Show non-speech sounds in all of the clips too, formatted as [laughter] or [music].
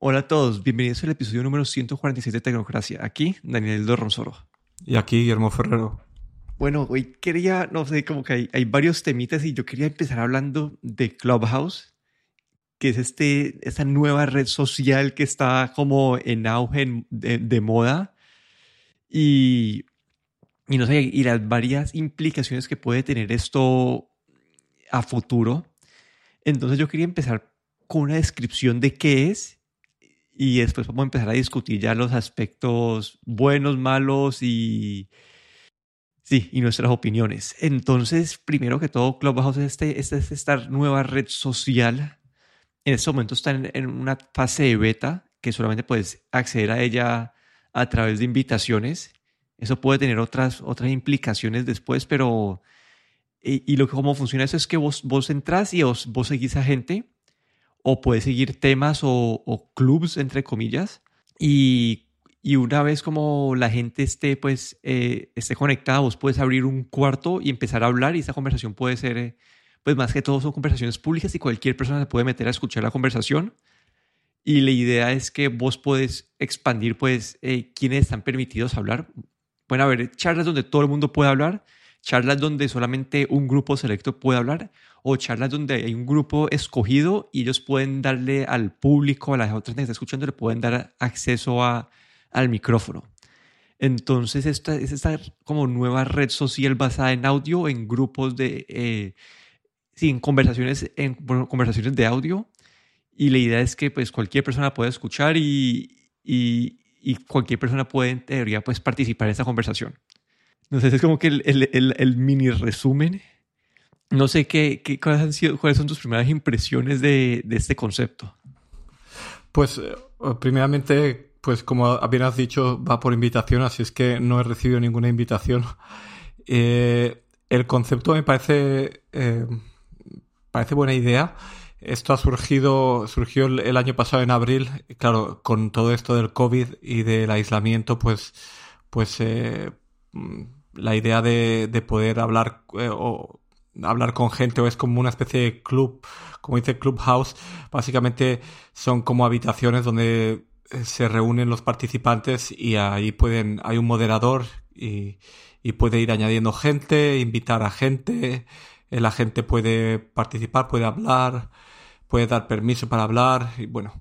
Hola a todos, bienvenidos al episodio número 146 de Tecnocracia. Aquí, Daniel Dorronsoro. Y aquí, Guillermo Ferrero. Bueno, hoy quería, no sé, como que hay, hay, varios temitas y yo quería empezar hablando de Clubhouse, que es este, esta nueva red social que está como en auge de, de moda. Y, y no sé, y las varias implicaciones que puede tener esto a futuro. Entonces yo quería empezar con una descripción de qué es y después vamos a empezar a discutir ya los aspectos buenos, malos y sí, y nuestras opiniones. Entonces, primero que todo, Clubhouse es, este, este, es esta nueva red social. En este momento está en, una fase de beta que solamente puedes acceder a ella a través de invitaciones. Eso puede tener otras, otras implicaciones después, pero... Y, lo que cómo funciona eso es que vos, vos entras y vos seguís a gente o puedes seguir temas o, clubs, entre comillas, y, y, una vez como la gente esté, pues, eh, esté conectada, vos puedes abrir un cuarto y empezar a hablar y esa conversación puede ser, eh, pues más que todo son conversaciones públicas y cualquier persona se puede meter a escuchar la conversación. Y la idea es que vos puedes expandir, pues, eh, quiénes están permitidos hablar. Pueden haber charlas donde todo el mundo puede hablar, charlas donde solamente un grupo selecto puede hablar o charlas donde hay un grupo escogido y ellos pueden darle al público, a las otras que están escuchando, le pueden dar acceso a, al micrófono. Entonces, esta es esta como nueva red social basada en audio, en grupos de, eh, sí, conversaciones, en conversaciones de audio. Y la idea es que pues cualquier persona pueda escuchar y, y, y cualquier persona puede en teoría pues participar en esta conversación. Entonces es como que el, el, el, mini resumen. No sé qué, qué, cuáles, han sido, cuáles son tus primeras impresiones de, de este concepto. Pues eh, primeramente, pues como bien has dicho, va por invitación, así es que no he recibido ninguna invitación. [laughs] Eh, el concepto me parece, eh, parece buena idea. Esto ha surgido, surgió el, año pasado en abril, claro, con todo esto del COVID y del aislamiento, pues, pues la idea de, de poder hablar eh, o hablar con gente o es como una especie de club, como dice Clubhouse, básicamente son como habitaciones donde eh, se reúnen los participantes y ahí pueden, hay un moderador y, y puede ir añadiendo gente, invitar a gente, eh, la gente puede participar, puede hablar, puede dar permiso para hablar y bueno.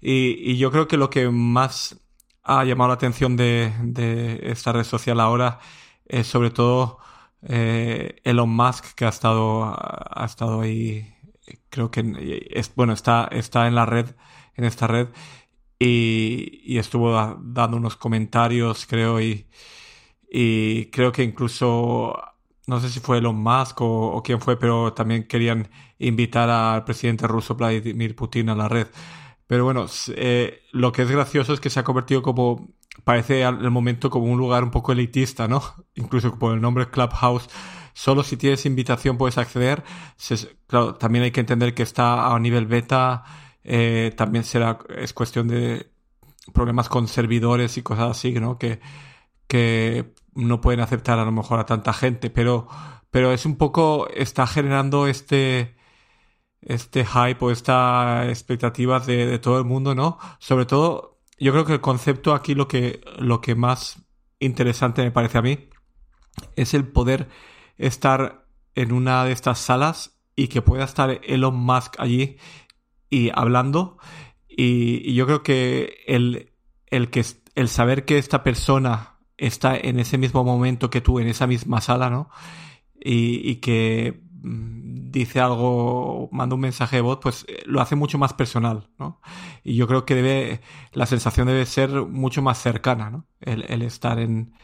Y, y yo creo que lo que más ha llamado la atención de, de esta red social ahora es sobre todo eh, Elon Musk que ha estado ha estado ahí creo que es, bueno está está en la red en esta red y, y estuvo dando unos comentarios creo y y creo que incluso no sé si fue Elon Musk o quién fue pero también querían invitar al presidente ruso Vladimir Putin a la red pero bueno, eh, lo que es gracioso es que se ha convertido como, parece al momento como un lugar un poco elitista, ¿no? [laughs] Incluso por el nombre Clubhouse. Solo si tienes invitación puedes acceder. claro, también hay que entender que está a nivel beta. Eh, también será, es cuestión de problemas con servidores y cosas así, ¿no? Que, que no pueden aceptar a lo mejor a tanta gente, pero, pero es un poco, está generando este, este hype o esta expectativa de, de, todo el mundo, ¿no? Sobre todo, yo creo que el concepto aquí lo que, lo que más interesante me parece a mí es el poder estar en una de estas salas y que pueda estar Elon Musk allí y hablando. Y, y yo creo que el, el, que el saber que esta persona está en ese mismo momento que tú, en esa misma sala, ¿no? Y, y que Mm, dice algo, manda un mensaje de voz, pues eh, lo hace mucho más personal, ¿no? Y yo creo que debe, la sensación debe ser mucho más cercana, ¿no? El, estar en,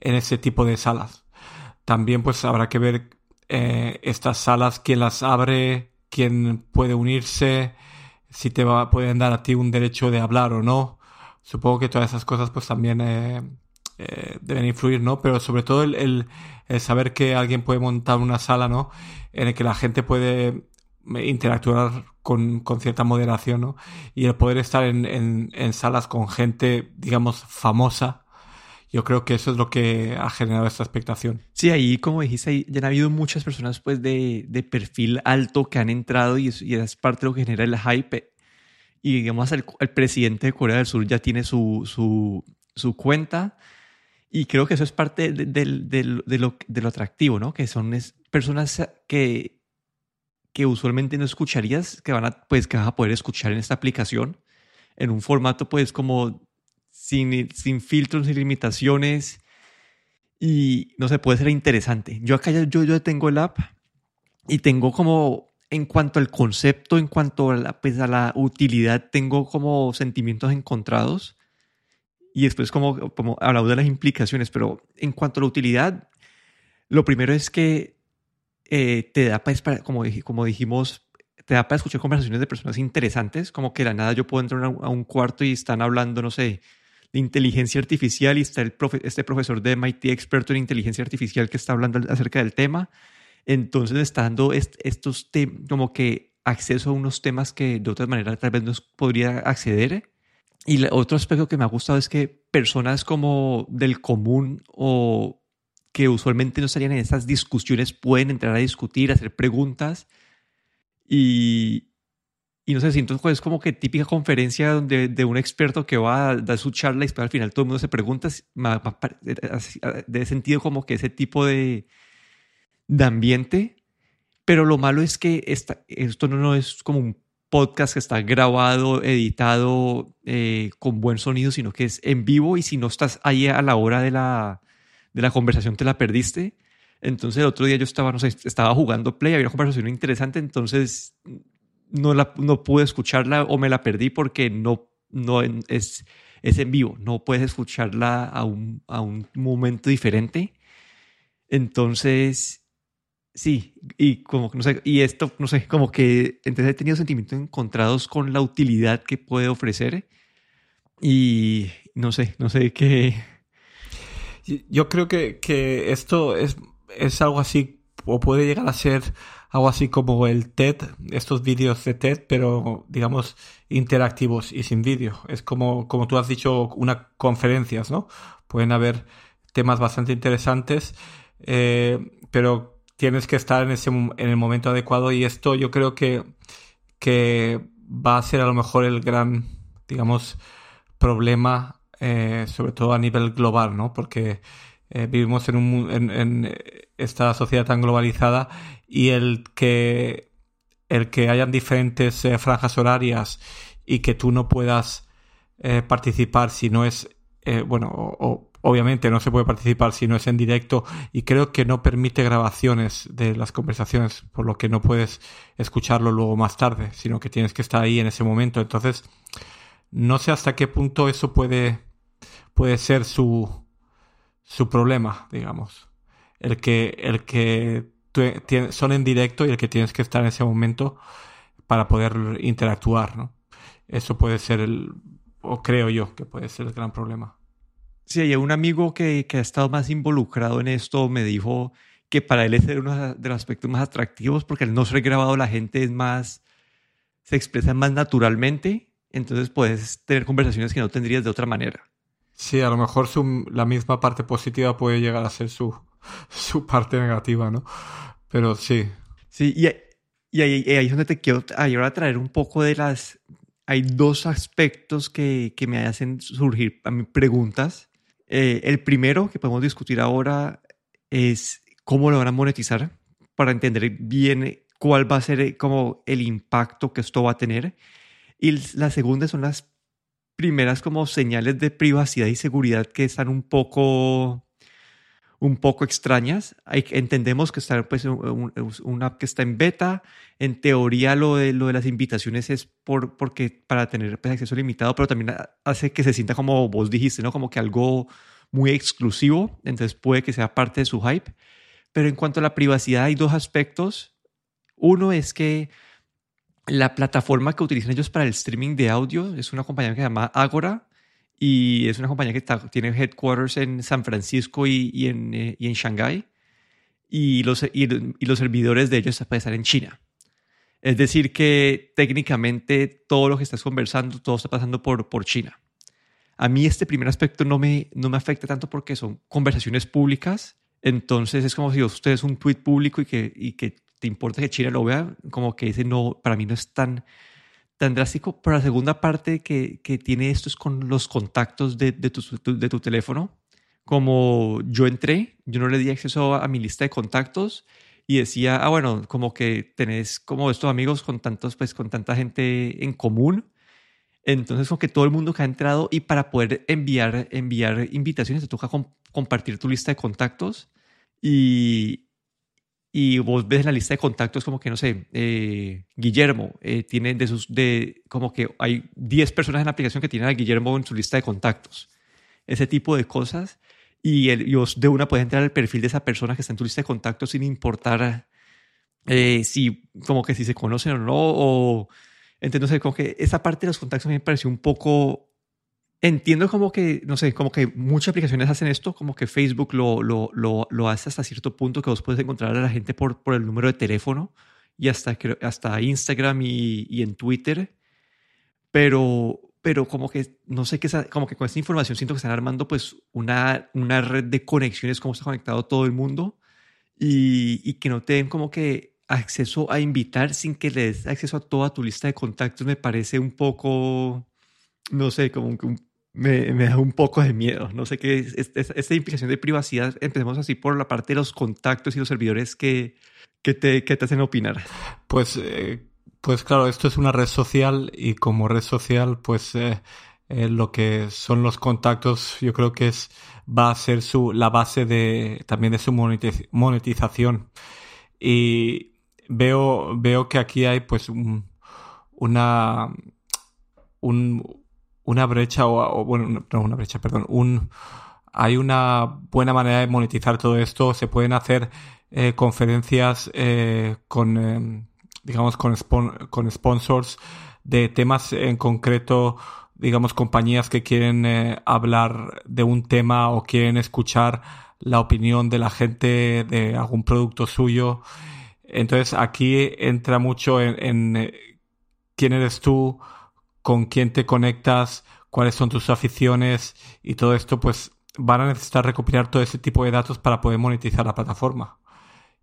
en ese tipo de salas. También pues habrá que ver eh, estas salas, quién las abre, quién puede unirse, si te va, pueden dar a ti un derecho de hablar o no. Supongo que todas esas cosas pues también eh, eh, deben influir, ¿no? Pero sobre todo el, el, el, saber que alguien puede montar una sala, ¿no? En el que la gente puede interactuar con, con cierta moderación, ¿no? Y el poder estar en, en, en, salas con gente, digamos, famosa, yo creo que eso es lo que ha generado esta expectación. Sí, ahí, como dijiste, ya han habido muchas personas, pues, de, de perfil alto que han entrado y, y es parte de lo que genera el hype y digamos el, el, presidente de Corea del Sur ya tiene su, su, su cuenta y creo que eso es parte de, de, de, lo, de lo atractivo, ¿no? Que son personas que, que usualmente no escucharías, que van a, pues, que vas a poder escuchar en esta aplicación en un formato pues como sin, sin filtros, sin limitaciones y no sé, puede ser interesante. Yo acá ya, yo, yo tengo el app y tengo como en cuanto al concepto, en cuanto a la, pues, a la utilidad, tengo como sentimientos encontrados. Y después como, como hablado de las implicaciones, pero en cuanto a la utilidad, lo primero es que eh, te da pues, para, como, como dijimos, te da para escuchar conversaciones de personas interesantes, como que de la nada yo puedo entrar a un cuarto y están hablando, no sé, de inteligencia artificial y está el este profesor de MIT experto en inteligencia artificial que está hablando acerca del tema entonces está dando estos como que acceso a unos temas que de otra manera tal vez no podría acceder. Y otro aspecto que me ha gustado es que personas como del común o que usualmente no estarían en esas discusiones pueden entrar a discutir, hacer preguntas. Y, y no sé, siento pues como que típica conferencia donde de un experto que va a dar su charla y después al final todo el mundo se pregunta, de sentido como que ese tipo de, de ambiente, pero lo malo es que esto no, es como un podcast que está grabado, editado eh, con buen sonido, sino que es en vivo y si no estás ahí a la hora de la, de la conversación te la perdiste. Entonces el otro día yo estaba, no sé, estaba jugando Play, había una conversación interesante, entonces no, la, no pude escucharla o me la perdí porque no, no es, es en vivo, no puedes escucharla a un, a un momento diferente. Entonces, Sí, y como no sé, y esto, no sé, como que entonces he tenido sentimientos encontrados con la utilidad que puede ofrecer y no sé, no sé qué. Yo creo que, que esto es, es algo así, o puede llegar a ser algo así como el TED, estos vídeos de TED, pero digamos interactivos y sin vídeo. Es como, como tú has dicho, unas conferencias, ¿no? Pueden haber temas bastante interesantes, eh, pero tienes que estar en, ese, en el momento adecuado y esto yo creo que, que va a ser a lo mejor el gran, digamos, problema, eh, sobre todo a nivel global, ¿no? Porque eh, vivimos en, un, en, esta sociedad tan globalizada y el que, el que hayan diferentes eh, franjas horarias y que tú no puedas participar si no es, bueno, o, Obviamente no se puede participar si no es en directo y creo que no permite grabaciones de las conversaciones, por lo que no puedes escucharlo luego más tarde, sino que tienes que estar ahí en ese momento. Entonces, no sé hasta qué punto eso puede, puede ser su, su problema, digamos. El que, el que son en directo y el que tienes que estar en ese momento para poder interactuar, ¿no? Eso puede ser el, o creo yo que puede ser el gran problema. Sí, hay un amigo que, que, ha estado más involucrado en esto me dijo que para él ese era uno de los aspectos más atractivos porque al no ser grabado la gente es más, se expresa más naturalmente, entonces puedes tener conversaciones que no tendrías de otra manera. Sí, a lo mejor su, la misma parte positiva puede llegar a ser su, [laughs] su parte negativa, ¿no? Pero sí. Sí, y, y ahí, ahí, es donde te quiero ahora traer un poco de las... Hay dos aspectos que, que me hacen surgir a mí preguntas eh, el primero que podemos discutir ahora es cómo lo van a monetizar para entender bien cuál va a ser eh, como el impacto que esto va a tener. Y la segunda son las primeras como señales de privacidad y seguridad que están un poco un poco extrañas. entendemos que está pues, una app que está en beta. En teoría, lo de, lo de las invitaciones es por, porque para tener pues, acceso limitado, pero también hace que se sienta como vos dijiste, ¿no? Como que algo muy exclusivo. Entonces puede que sea parte de su hype. Pero en cuanto a la privacidad, hay dos aspectos. Uno es que la plataforma que utilizan ellos para el streaming de audio es una compañía que se llama Agora y es una compañía que tiene headquarters en San Francisco y, en, eh, y en Shanghái y los, y, los servidores de ellos estar en China. Es decir, que técnicamente todo lo que estás conversando, todo está pasando por, por China. A mí este primer aspecto no me, no me afecta tanto porque son conversaciones públicas, entonces es como si usted es un tweet público y que, y que te importa que China lo vea, como que ese no, para mí no es tan tan drástico, pero la segunda parte que, que tiene esto es con los contactos de, de, tu, de tu teléfono. Como yo entré, yo no le di acceso a mi lista de contactos y decía, ah, bueno, como que tenés como estos amigos con tantos, pues con tanta gente en común. Entonces, como que todo el mundo que ha entrado y para poder enviar, enviar invitaciones te toca compartir tu lista de contactos y, y vos ves la lista de contactos como que, no sé, eh, Guillermo eh, tiene de sus, de, como que hay 10 personas en la aplicación que tienen a Guillermo en su lista de contactos. Ese tipo de cosas y, el, de una puedes entrar al perfil de esa persona que está en tu lista de contactos sin importar eh, si, como que si se conocen o no, o entonces como que esa parte de los contactos me pareció un poco, entiendo como que, no sé, como que muchas aplicaciones hacen esto, como que Facebook lo, lo, lo, lo hace hasta cierto punto que vos puedes encontrar a la gente por, por el número de teléfono y hasta, hasta Instagram y, y en Twitter, pero pero como que no sé qué, como que con esta información siento que están armando pues una, una red de conexiones, como está conectado todo el mundo y, y que no te den como que acceso a invitar sin que le des acceso a toda tu lista de contactos me parece un poco, no sé, como que me, da un poco de miedo. No sé qué es, esta implicación de privacidad. Empecemos así por la parte de los contactos y los servidores que, que, te, que te hacen opinar. Pues eh, pues claro, esto es una red social y como red social, pues eh, eh, lo que son los contactos, yo creo que es va a ser su la base de también de su monetización. Y veo veo que aquí hay pues una una brecha o, bueno no una brecha perdón un hay una buena manera de monetizar todo esto se pueden hacer eh, conferencias con em, digamos, con, con sponsors de temas en concreto, digamos, compañías que quieren eh, hablar de un tema o quieren escuchar la opinión de la gente de algún producto suyo. Entonces aquí entra mucho en, en eh, quién eres tú, con quién te conectas, cuáles son tus aficiones y todo esto, pues van a necesitar recopilar todo ese tipo de datos para poder monetizar la plataforma.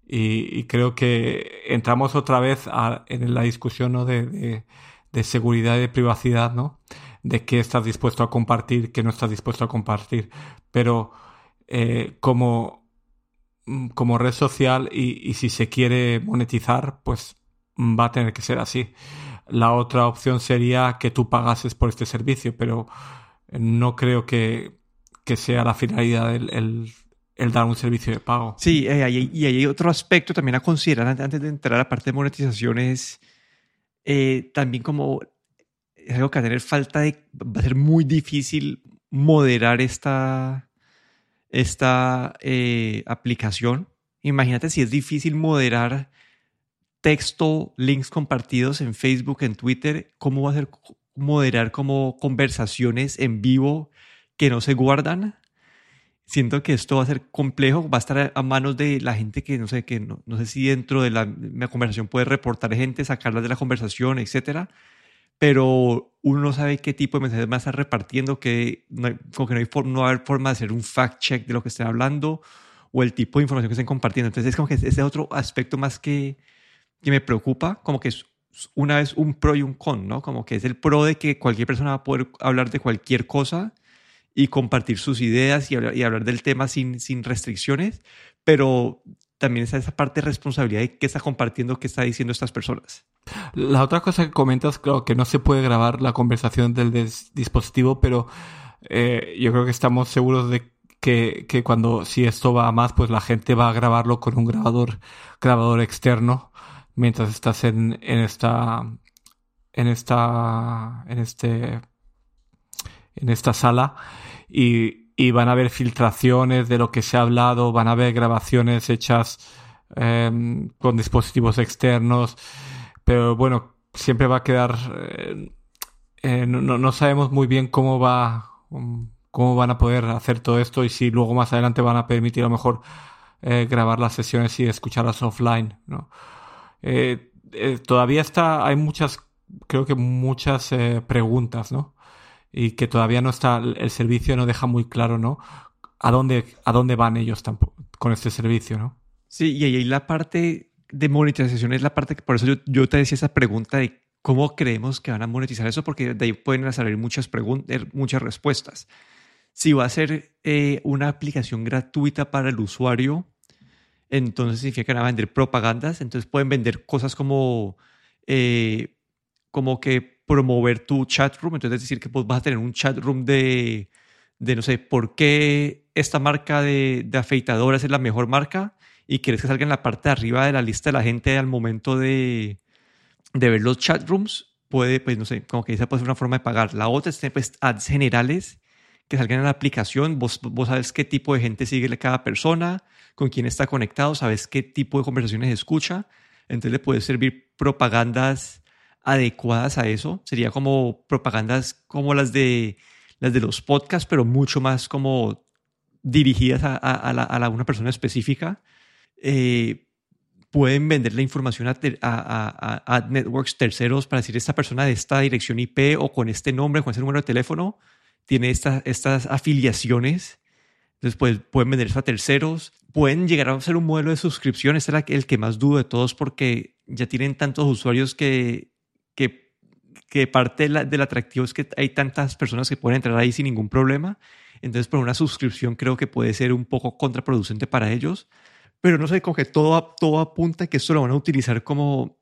Y, creo que entramos otra vez en la discusión ¿no? de, de, seguridad y de privacidad, ¿no? De qué estás dispuesto a compartir, qué no estás dispuesto a compartir. Pero eh, como, mm, como red social y si se quiere monetizar, pues va a tener que ser así. La otra opción sería que tú pagases por este servicio, pero no creo que, que sea la finalidad del, el dar un servicio de pago. Sí, eh, y hay otro aspecto también a considerar antes de entrar a la parte de monetización es eh, también como es algo que va a tener falta de, va a ser muy difícil moderar esta, esta eh, aplicación. Imagínate si es difícil moderar texto, links compartidos en Facebook, en Twitter, ¿cómo va a ser moderar como conversaciones en vivo que no se guardan? siento que esto va a ser complejo, va a estar a manos de la gente que no sé, que no, no sé si dentro de la, conversación puede reportar gente, sacarlas de la conversación, etcétera, pero uno no sabe qué tipo de mensajes va a estar repartiendo, que no, como que no, hay no va a haber forma de hacer un fact check de lo que estén hablando o el tipo de información que estén compartiendo. Entonces es como que ese otro aspecto más que, que me preocupa, como que es una vez un pro y un con, ¿no? Como que es el pro de que cualquier persona va a poder hablar de cualquier cosa y compartir sus ideas y hablar, y hablar del tema sin, sin restricciones, pero también está esa parte de responsabilidad de qué está compartiendo, qué está diciendo estas personas. La otra cosa que comentas, claro, que no se puede grabar la conversación del dispositivo, pero eh, yo creo que estamos seguros de que, que, cuando, si esto va a más, pues la gente va a grabarlo con un grabador, grabador externo mientras estás en, en esta, en esta, en este en esta sala y, y, van a haber filtraciones de lo que se ha hablado, van a haber grabaciones hechas em, con dispositivos externos, pero bueno, siempre va a quedar... Eh, eh, no, no, sabemos muy bien cómo va cómo van a poder hacer todo esto y si luego más adelante van a permitir a lo mejor eh, grabar las sesiones y escucharlas offline. ¿no? Todavía está, hay muchas, creo que muchas preguntas, ¿no? y que todavía no está, el servicio no deja muy claro, ¿no? A dónde, a dónde van ellos con este servicio, ¿no? Sí, y ahí la parte de monetización es la parte que por eso yo, te decía esa pregunta de ¿cómo creemos que van a monetizar eso? Porque de ahí pueden salir muchas preguntas, muchas respuestas. Si va a ser eh, una aplicación gratuita para el usuario, entonces significa que van a vender propagandas, entonces pueden vender cosas como, eh, como que promover tu chat room, entonces es decir que pues, vas a tener un chat room de, de, no sé, por qué esta marca de, de afeitadoras es la mejor marca y quieres que salga en la parte de arriba de la lista de la gente al momento de, de ver los chat rooms, puede, pues no sé, como que esa puede ser una forma de pagar. La otra es tener pues, ads generales que salgan en la aplicación. Vos, vos sabes qué tipo de gente sigue cada persona, con quién está conectado, sabes qué tipo de conversaciones escucha. Entonces le puede servir propagandas adecuadas a eso. Sería como propagandas como las de, las de los podcasts, pero mucho más como dirigidas a, a, la, a una persona específica. Eh, pueden vender la información a, a, networks terceros para decir esta persona de esta dirección IP o con este nombre, con ese número de teléfono, tiene estas afiliaciones. Entonces pues, pueden vender eso a terceros. Pueden llegar a ser un modelo de suscripción. Este es el que más dudo de todos porque ya tienen tantos usuarios que, que, parte del atractivo es que hay tantas personas que pueden entrar ahí sin ningún problema. Entonces, por una suscripción creo que puede ser un poco contraproducente para ellos. Pero no sé, como que todo, todo apunta que esto lo van a utilizar como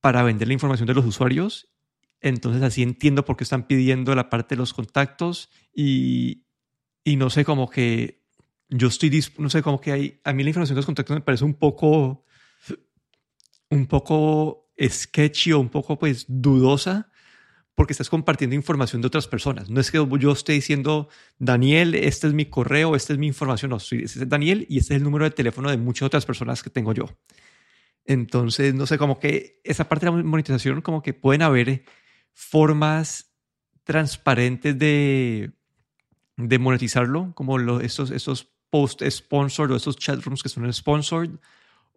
para vender la información de los usuarios. Entonces así entiendo por qué están pidiendo la parte de los contactos y, y no sé, como que yo estoy, no sé, como que hay, a mí la información de los contactos me parece un poco, un poco sketchy o un poco pues dudosa porque estás compartiendo información de otras personas. No es que yo esté diciendo, Daniel, este es mi correo, esta es mi información. No, este es Daniel y este es el número de teléfono de muchas otras personas que tengo yo. Entonces, no sé, como que esa parte de la monetización, como que pueden haber formas transparentes de, de monetizarlo, como los, estos, estos post-sponsored o estos chat rooms que son sponsored,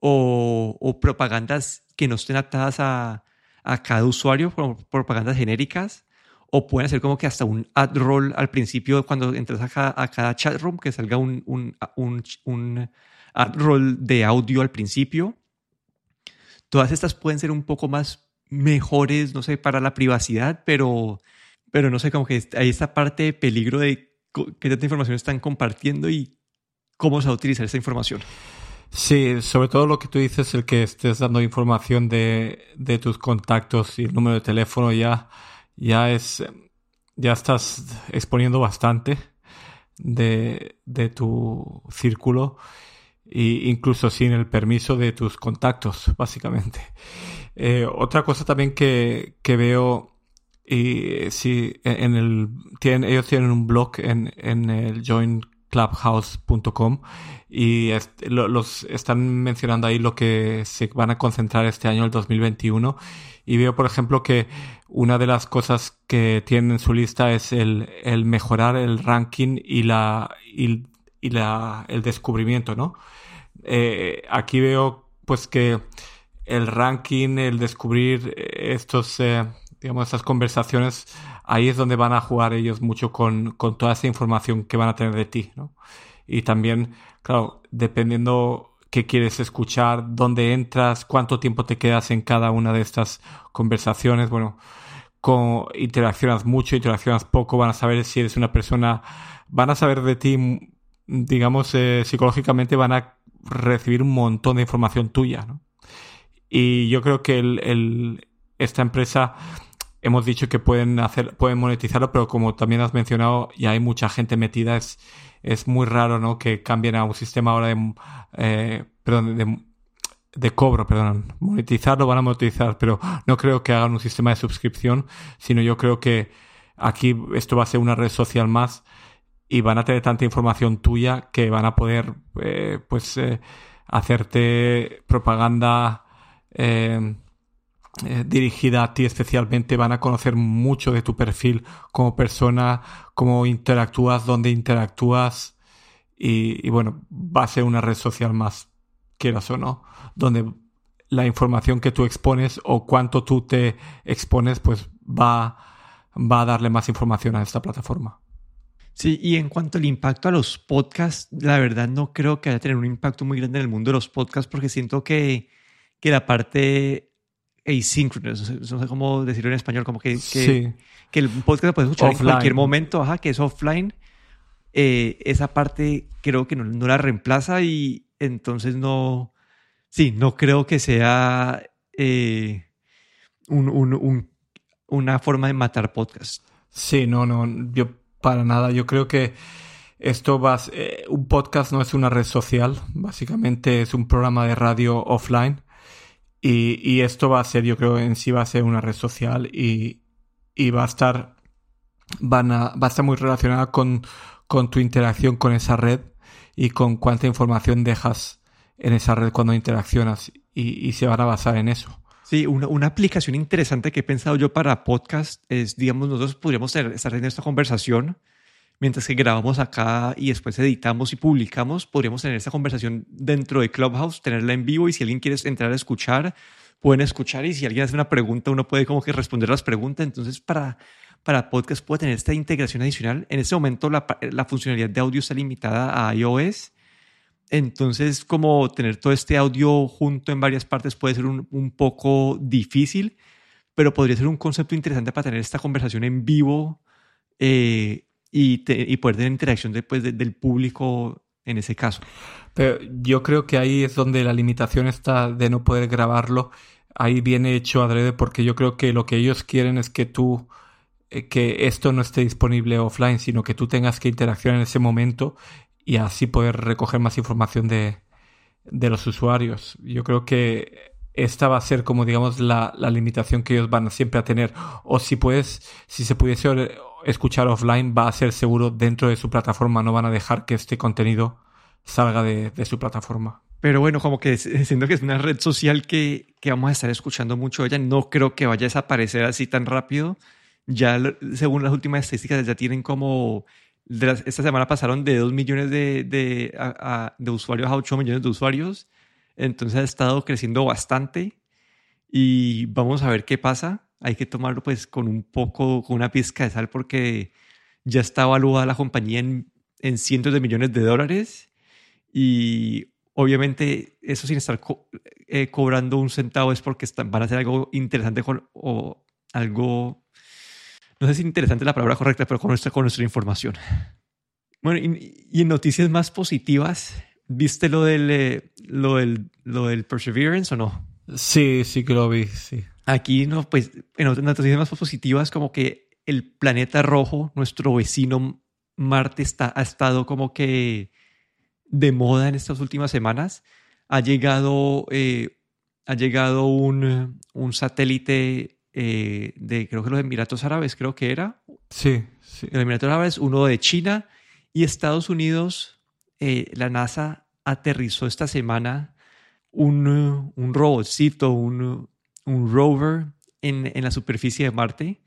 o, o propagandas que no estén atadas a, a cada usuario por propagandas genéricas o pueden hacer como que hasta un ad roll al principio cuando entras a cada, a cada chat room que salga un, un, un, un ad roll de audio al principio. Todas estas pueden ser un poco más mejores, no sé, para la privacidad, pero, pero no sé, como que hay esta parte de peligro de qué tanta información están compartiendo y cómo se va a utilizar esa información. Sí, sobre todo lo que tú dices, el que estés dando información de, de tus contactos y el número de teléfono ya, ya es, ya estás exponiendo bastante de, de tu círculo e incluso sin el permiso de tus contactos, básicamente. Eh, otra cosa también que, que veo y sí, en el tienen, ellos tienen un blog en, en el Join clubhouse.com y los están mencionando ahí lo que se van a concentrar este año, el 2021. Y veo, por ejemplo, que una de las cosas que tienen en su lista es el, mejorar el ranking y la, y, la, el descubrimiento, ¿no? Eh, aquí veo, pues, que el ranking, el descubrir estos, eh, digamos, estas conversaciones ahí es donde van a jugar ellos mucho con, con toda esa información que van a tener de ti, ¿no? Y también, claro, dependiendo qué quieres escuchar, dónde entras, cuánto tiempo te quedas en cada una de estas conversaciones, bueno, con interaccionas mucho, interaccionas poco, van a saber si eres una persona, van a saber de ti, digamos, eh, psicológicamente van a recibir un montón de información tuya, ¿no? Y yo creo que el, esta empresa hemos dicho que pueden hacer, pueden monetizarlo, pero como también has mencionado, ya hay mucha gente metida, es, es muy raro, ¿no? Que cambien a un sistema ahora de, eh, perdón, de, cobro, perdón. Monetizarlo van a monetizar, pero no creo que hagan un sistema de suscripción, sino yo creo que aquí esto va a ser una red social más y van a tener tanta información tuya que van a poder, eh, pues, eh, hacerte propaganda, eh, dirigida a ti especialmente, van a conocer mucho de tu perfil como persona, cómo interactúas, dónde interactúas y, bueno, va a ser una red social más, quieras o no, donde la información que tú expones o cuánto tú te expones, pues va, va a darle más información a esta plataforma. Sí, y en cuanto al impacto a los podcasts, la verdad no creo que haya tener un impacto muy grande en el mundo de los podcasts porque siento que, que la parte asynchronous, no sé cómo decirlo en español, como que, que, que el podcast lo puedes escuchar en cualquier momento, ajá, que es offline. Eh, esa parte creo que no, la reemplaza y entonces no, sí, no creo que sea eh, un, un, una forma de matar podcast. Sí, no, no, yo para nada, yo creo que esto va, eh, un podcast no es una red social, básicamente es un programa de radio offline y, esto va a ser, yo creo, en sí va a ser una red social y, y va a estar, van a, va a estar muy relacionada con, con tu interacción con esa red y con cuánta información dejas en esa red cuando interaccionas y, y se van a basar en eso. Sí, una, una, aplicación interesante que he pensado yo para podcast es, digamos, nosotros podríamos estar en esta conversación mientras que grabamos acá y después editamos y publicamos, podríamos tener esta conversación dentro de Clubhouse, tenerla en vivo y si alguien quiere entrar a escuchar, pueden escuchar y si alguien hace una pregunta, uno puede como que responder las preguntas. Entonces, para, para podcast puede tener esta integración adicional. En este momento la, la funcionalidad de audio está limitada a iOS. Entonces, como tener todo este audio junto en varias partes puede ser un, un poco difícil, pero podría ser un concepto interesante para tener esta conversación en vivo eh, y, poder tener interacción después del público en ese caso. Pero yo creo que ahí es donde la limitación está de no poder grabarlo. Ahí viene hecho adrede porque yo creo que lo que ellos quieren es que tú, eh, que esto no esté disponible offline, sino que tú tengas que interaccionar en ese momento y así poder recoger más información de, de los usuarios. Yo creo que esta va a ser como digamos la, la, limitación que ellos van siempre a tener. O si puedes, si se pudiese escuchar offline, va a ser seguro dentro de su plataforma, no van a dejar que este contenido salga de, de su plataforma. Pero bueno, como que [laughs] siento que es una red social que, que vamos a estar escuchando mucho ella, no creo que vaya a desaparecer así tan rápido. Ya según las últimas estadísticas ya tienen como esta semana pasaron de 2 millones de, de, de, usuarios a 8 millones de usuarios. Entonces ha estado creciendo bastante y vamos a ver qué pasa. Hay que tomarlo pues con un poco, con una pizca de sal porque ya está evaluada la compañía en, en cientos de millones de dólares y obviamente eso sin estar eh, cobrando un centavo es porque están, van a hacer algo interesante con, o algo, no sé si interesante es la palabra correcta, pero con nuestra, con nuestra información. Bueno, y, y en noticias más positivas, ¿Viste lo del, eh, lo del, lo del Perseverance o no? Sí, sí que lo vi, sí. Aquí, no, pues, en otras noticias más positivas, como que el planeta rojo, nuestro vecino Marte, está, ha estado como que de moda en estas últimas semanas. Ha llegado, eh, ha llegado un, un satélite eh, de, creo que los Emiratos Árabes, creo que era. Sí, sí. Los Emiratos Árabes, uno de China y Estados Unidos eh, la NASA aterrizó esta semana un, un robotcito, un, un rover en, en, la superficie de Marte.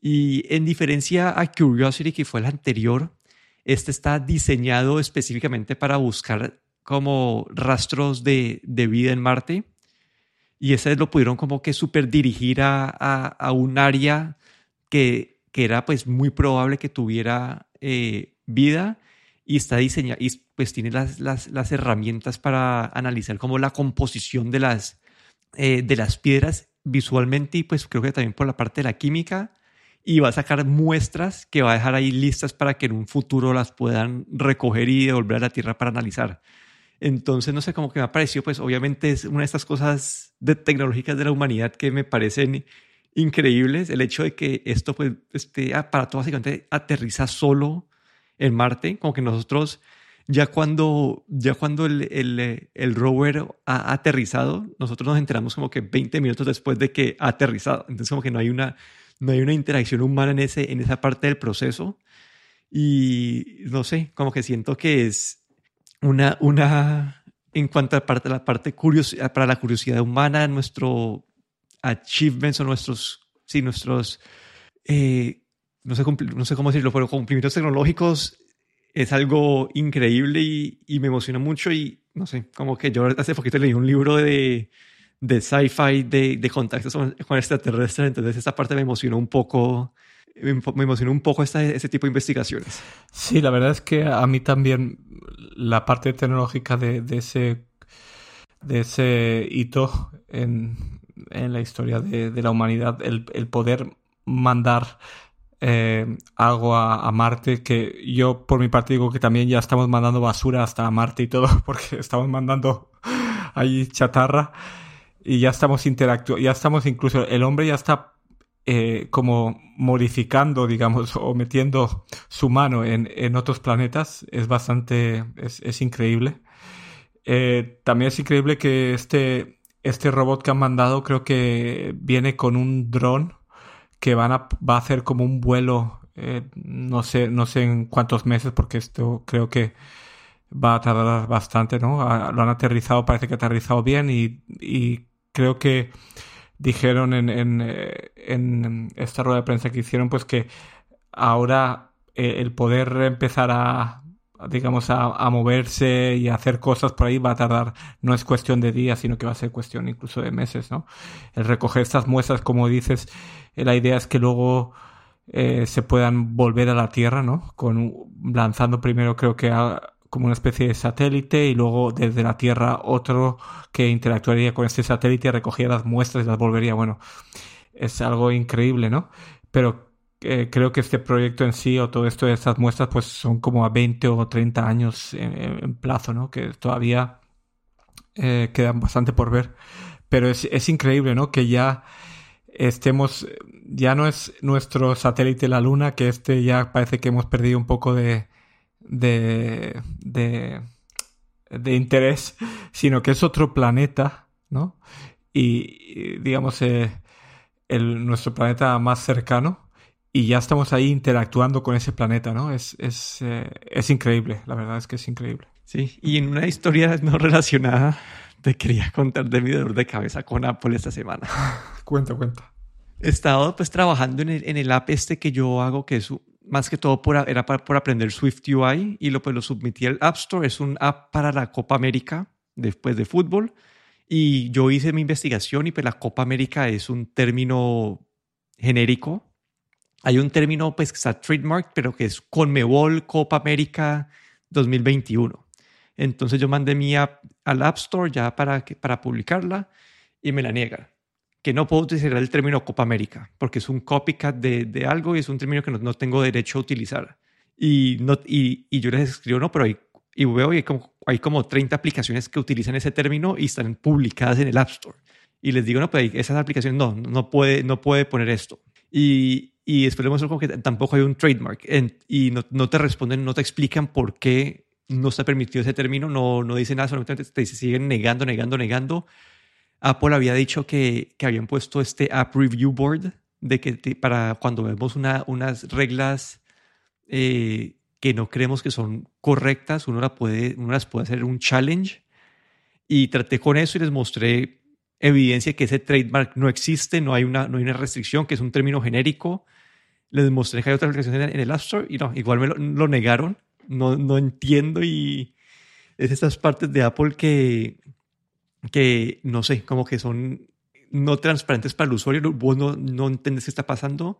Y en diferencia a Curiosity, que fue el anterior, este está diseñado específicamente para buscar como rastros de, de vida en Marte. Y ese lo pudieron como que super dirigir a, a, un área que, que, era pues muy probable que tuviera eh, vida y está diseñado y pues tiene las, las, herramientas para analizar como la composición de las, eh, de las piedras visualmente y pues creo que también por la parte de la química y va a sacar muestras que va a dejar ahí listas para que en un futuro las puedan recoger y devolver a la Tierra para analizar. Entonces, no sé, cómo que me ha parecido, pues obviamente es una de estas cosas de tecnológicas de la humanidad que me parecen increíbles. El hecho de que esto, pues, este aparato básicamente aterriza solo en Marte, como que nosotros ya cuando, ya cuando el, el, el, rover ha aterrizado, nosotros nos enteramos como que 20 minutos después de que ha aterrizado. Entonces como que no hay una, no hay una interacción humana en, ese, en esa parte del proceso. Y no sé, como que siento que es una, una en cuanto a parte, la parte curiosidad, para la curiosidad humana, nuestro achievements o nuestros, sí, nuestros eh, no sé, no sé cómo decirlo, pero cumplimientos tecnológicos es algo increíble y, y, me emociona mucho y no sé, como que yo hace poquito leí un libro de, de sci-fi de, de contactos con, extraterrestres, entonces esta parte me emocionó un poco, me, emocionó un poco esta, este tipo de investigaciones. Sí, la verdad es que a mí también la parte tecnológica de, de ese, de ese hito en, en la historia de, la humanidad, el, poder mandar eh, algo a, Marte, que yo por mi parte digo que también ya estamos mandando basura hasta Marte y todo, [laughs] porque estamos mandando ahí chatarra y ya estamos interactuando, ya estamos incluso, el hombre ya está eh, como modificando, digamos, o metiendo su mano en, otros planetas, es bastante, es, increíble. Eh, también es increíble que este, este robot que han mandado creo que viene con un dron que van a, va a hacer como un vuelo, eh, no sé, no sé en cuántos meses, porque esto creo que va a tardar bastante, ¿no? lo han aterrizado, parece que ha aterrizado bien y, y creo que dijeron en, en, eh, en, esta rueda de prensa que hicieron, pues que ahora eh, el poder empezar a, digamos, a, a, moverse y a hacer cosas por ahí va a tardar, no es cuestión de días, sino que va a ser cuestión incluso de meses, ¿no? El recoger estas muestras, como dices, la idea es que luego se puedan volver a la Tierra, ¿no? Con, lanzando primero creo que como una especie de satélite y luego desde la Tierra otro que interactuaría con este satélite, recogía las muestras y las volvería. Bueno, es algo increíble, ¿no? Pero eh, creo que este proyecto en sí o todo esto de estas muestras pues son como a 20 o 30 años en, plazo, ¿no? Que todavía eh, quedan bastante por ver. Pero es, es increíble, ¿no? Que ya estemos, ya no es nuestro satélite la Luna, que este ya parece que hemos perdido un poco de, de, de, interés, sino que es otro planeta, ¿no? Y, digamos, eh, el, nuestro planeta más cercano, y ya estamos ahí interactuando con ese planeta, ¿no? Es, es, eh, es increíble, la verdad es que es increíble. Sí, y en una historia no relacionada, te quería contar de mi dolor de cabeza con Apple esta semana. [laughs] cuenta, cuenta. He estado pues trabajando en el, en el app este que yo hago, que es más que todo por, era por aprender Swift UI y lo, pues, lo submití al App Store. Es un app para la Copa América después de fútbol. Y yo hice mi investigación y pues la Copa América es un término genérico. Hay un término pues que está trademark, pero que es Conmebol Copa América 2021. Entonces yo mandé mi app al App Store ya para, para publicarla y me la niega que no puedo utilizar el término Copa América, porque es un copycat de, de algo y es un término que no, no tengo derecho a utilizar. Y, no, y, y, yo les escribo, no, pero hay, y veo y hay como, hay como 30 aplicaciones que utilizan ese término y están publicadas en el App Store. Y les digo, no, pues esas aplicaciones no, no puede, no puede poner esto. Y, y después le muestro como que tampoco hay un trademark y no, no, te responden, no te explican por qué no está permitido ese término, no, no dicen nada, solamente te siguen negando, negando, negando Apple había dicho que, que habían puesto este App Review Board de que para cuando vemos una, unas reglas eh, que no creemos que son correctas, uno, la puede, uno las puede hacer un challenge. Y traté con eso y les mostré evidencia que ese trademark no existe, no hay una, no hay una restricción, que es un término genérico. Les mostré que hay otras restricciones en el App Store y no, igual me lo negaron. No, no entiendo y es estas partes de Apple que, que, no sé, como que son no transparentes para el usuario, vos no, no entiendes qué está pasando.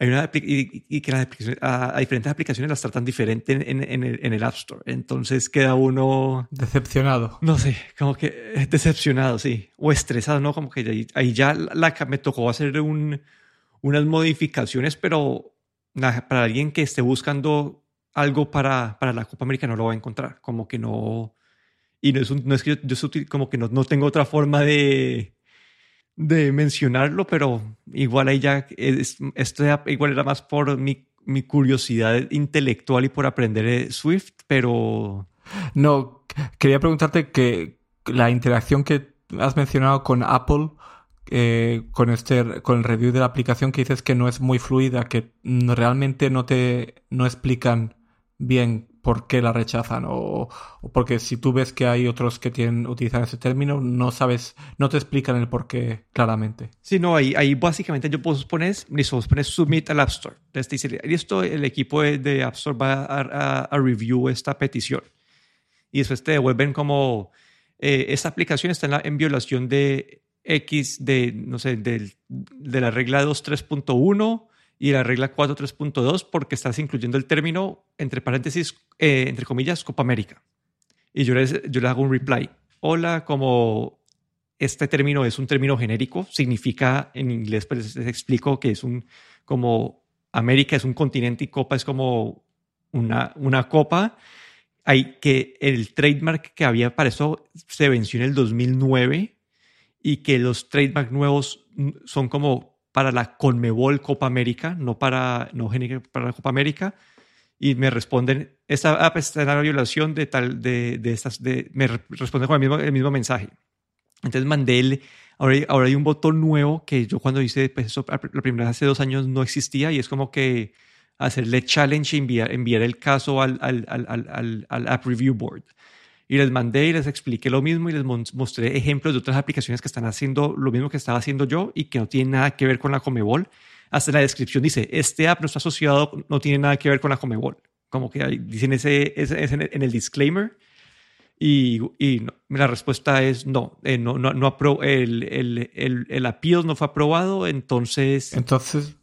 Hay una y, que las aplicaciones, a, diferentes aplicaciones las tratan diferente en, en, el, en, el, App Store. Entonces queda uno... Decepcionado. No sé, como que decepcionado, sí. O estresado, ¿no? Como que ahí, ya la, me tocó hacer un, unas modificaciones, pero para alguien que esté buscando algo para, para la Copa América no lo va a encontrar. Como que no y no es, no es que yo, como que no, no, tengo otra forma de, de mencionarlo, pero igual ahí ya, esto igual era más por mi, mi curiosidad intelectual y por aprender eh, Swift, pero... No, quería preguntarte que la interacción que has mencionado con Apple, eh, con, este, con el review de la aplicación que dices que no es muy fluida, que realmente no te no explican bien por qué la rechazan o, porque si tú ves que hay otros que tienen utilizan ese término no sabes no te explican el por qué claramente. Sí no ahí, ahí básicamente yo puedo poner listo pones submit al App Store. Entonces dice listo el equipo de App Store va a, a, review esta petición. Y después te devuelven como eh, esta aplicación está en, violación de X de no sé de, de la regla 2.3.1 y la regla 4.3.2 porque estás incluyendo el término, entre paréntesis, eh, entre comillas, Copa América. Y yo les, yo le hago un reply. Hola, como este término es un término genérico, significa en inglés, pues les explico que es un como América es un continente y copa es como una, una copa. Hay que el trademark que había para eso se venció en el 2009 y que los trademark nuevos son como para la Conmebol Copa América, no para, no para la Copa América. Y me responden, esta app está en la violación de tal, de, de estas, de, me responden con el mismo, el mismo mensaje. Entonces mandé el, ahora, ahora hay un botón nuevo que yo cuando hice pues eso, la primera vez hace dos años no existía y es como que hacerle challenge y enviar, enviar el caso al, al, al, al, App Review Board. Y les mandé y les expliqué lo mismo y les mostré ejemplos de otras aplicaciones que están haciendo lo mismo que estaba haciendo yo y que no tienen nada que ver con la Comebol. Hasta la descripción dice, este app no está asociado, no tiene nada que ver con la Comebol. Como que dicen ese, ese, en el disclaimer y, y la respuesta es no, eh, no, no, no el, el, el, el appeal no fue aprobado, entonces... Entonces,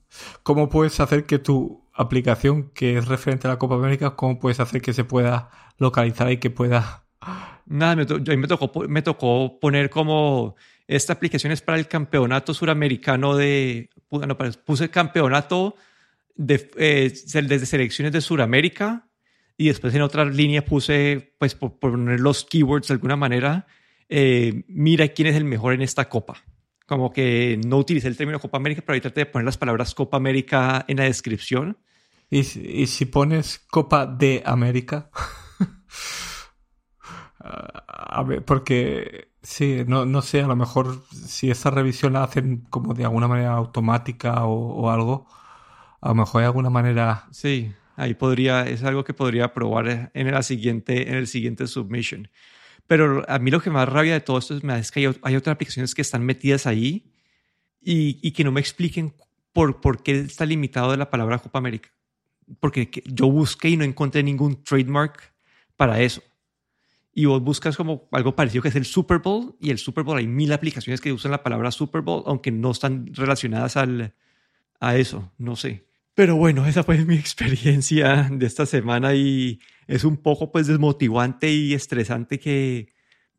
¿cómo puedes hacer que tu aplicación que es referente a la Copa América, cómo puedes hacer que se pueda localizar y que pueda... Nada, me, me, tocó, me tocó poner como esta aplicación es para el campeonato suramericano de... Bueno, puse campeonato de, eh, desde selecciones de Suramérica y después en otra línea puse, pues por, poner los keywords de alguna manera, eh, mira quién es el mejor en esta copa. Como que no utilicé el término Copa América, pero ahorita traté de poner las palabras Copa América en la descripción. ¿Y, y si pones Copa de América? A ver, porque sí, no, no sé, a lo mejor si esa revisión la hacen como de alguna manera automática o, o algo, a lo mejor hay alguna manera. Sí Ahí podría, es algo que podría probar en, la siguiente, en el siguiente submission. Pero a mí lo que más rabia de todo esto es, que hay, otras aplicaciones que están metidas ahí y, y, que no me expliquen por, por qué está limitado de la palabra Copa América. Porque yo busqué y no encontré ningún trademark para eso. Y vos buscas como algo parecido que es el Super Bowl y el Super Bowl hay mil aplicaciones que usan la palabra Super Bowl, aunque no están relacionadas al, a eso, no sé. Pero bueno, esa fue mi [laughs] experiencia de esta semana y es un poco pues desmotivante y estresante que,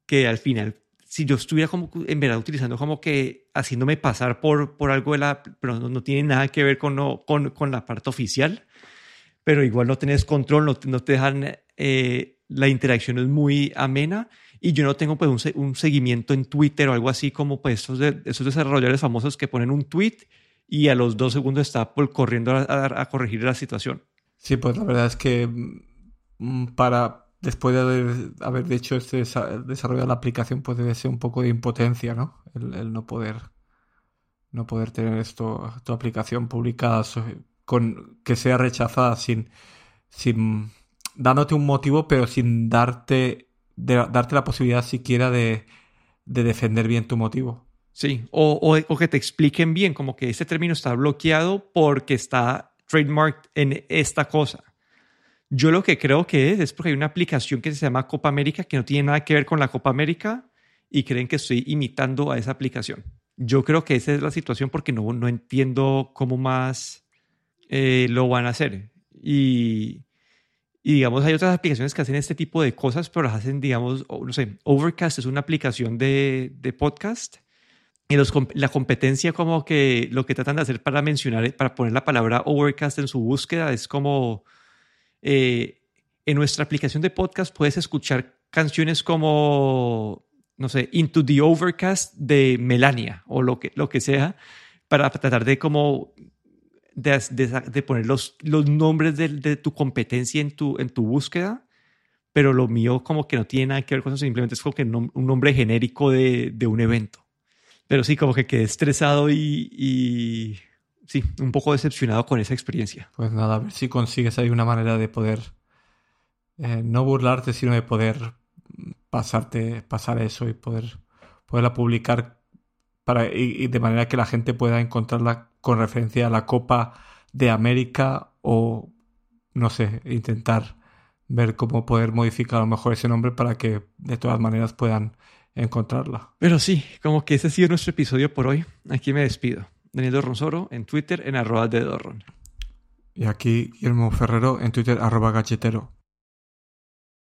que al final, si yo estuviera como en verdad utilizando como que haciéndome pasar por, por algo de la, pero no, tiene nada que ver con, con, con, la parte oficial, pero igual no tenés control, no, no te dejan, eh, la interacción es muy amena y yo no tengo pues un, un, seguimiento en Twitter o algo así como pues esos, esos desarrolladores famosos que ponen un tweet y a los dos segundos está corriendo a, corregir la situación. Sí, pues la verdad es que mm, para después de haber, haber hecho este desarrollo de la aplicación, pues debe ser un poco de impotencia, ¿no? El, no poder no poder tener esto, tu aplicación publicada con que sea rechazada sin, sin dándote un motivo, pero sin darte, darte la posibilidad siquiera de, de defender bien tu motivo. Sí, o, o, que te expliquen bien, como que este término está bloqueado porque está trademarked en esta cosa. Yo lo que creo que es, es porque hay una aplicación que se llama Copa América que no tiene nada que ver con la Copa América y creen que estoy imitando a esa aplicación. Yo creo que esa es la situación porque no, no entiendo cómo más eh, lo van a hacer. Y, y, digamos, hay otras aplicaciones que hacen este tipo de cosas, pero las hacen, digamos, no sé, Overcast es una aplicación de, de podcast y la competencia como que lo que tratan de hacer para mencionar, para poner la palabra overcast en su búsqueda es como eh, en nuestra aplicación de podcast puedes escuchar canciones como, no sé, Into the Overcast de Melania o lo que, lo que sea, para tratar de como de, de, poner los, los nombres de, de, tu competencia en tu, en tu búsqueda, pero lo mío como que no tiene nada que ver con eso, simplemente es como que un nombre genérico de, un evento. Pero sí, como que quedé estresado y, sí, un poco decepcionado con esa experiencia. Pues nada, a ver si consigues ahí una manera de poder eh, no burlarte, sino de poder pasarte, pasar eso y poder poderla publicar para, y, de manera que la gente pueda encontrarla con referencia a la Copa de América o no sé, intentar ver cómo poder modificar a lo mejor ese nombre para que de todas maneras puedan encontrarla. Pero sí, como que ese ha sido nuestro episodio por hoy. Aquí me despido. Daniel Dorronsoro en Twitter en arroba de Dorron. Y aquí Guillermo Ferrero en Twitter arroba gachetero.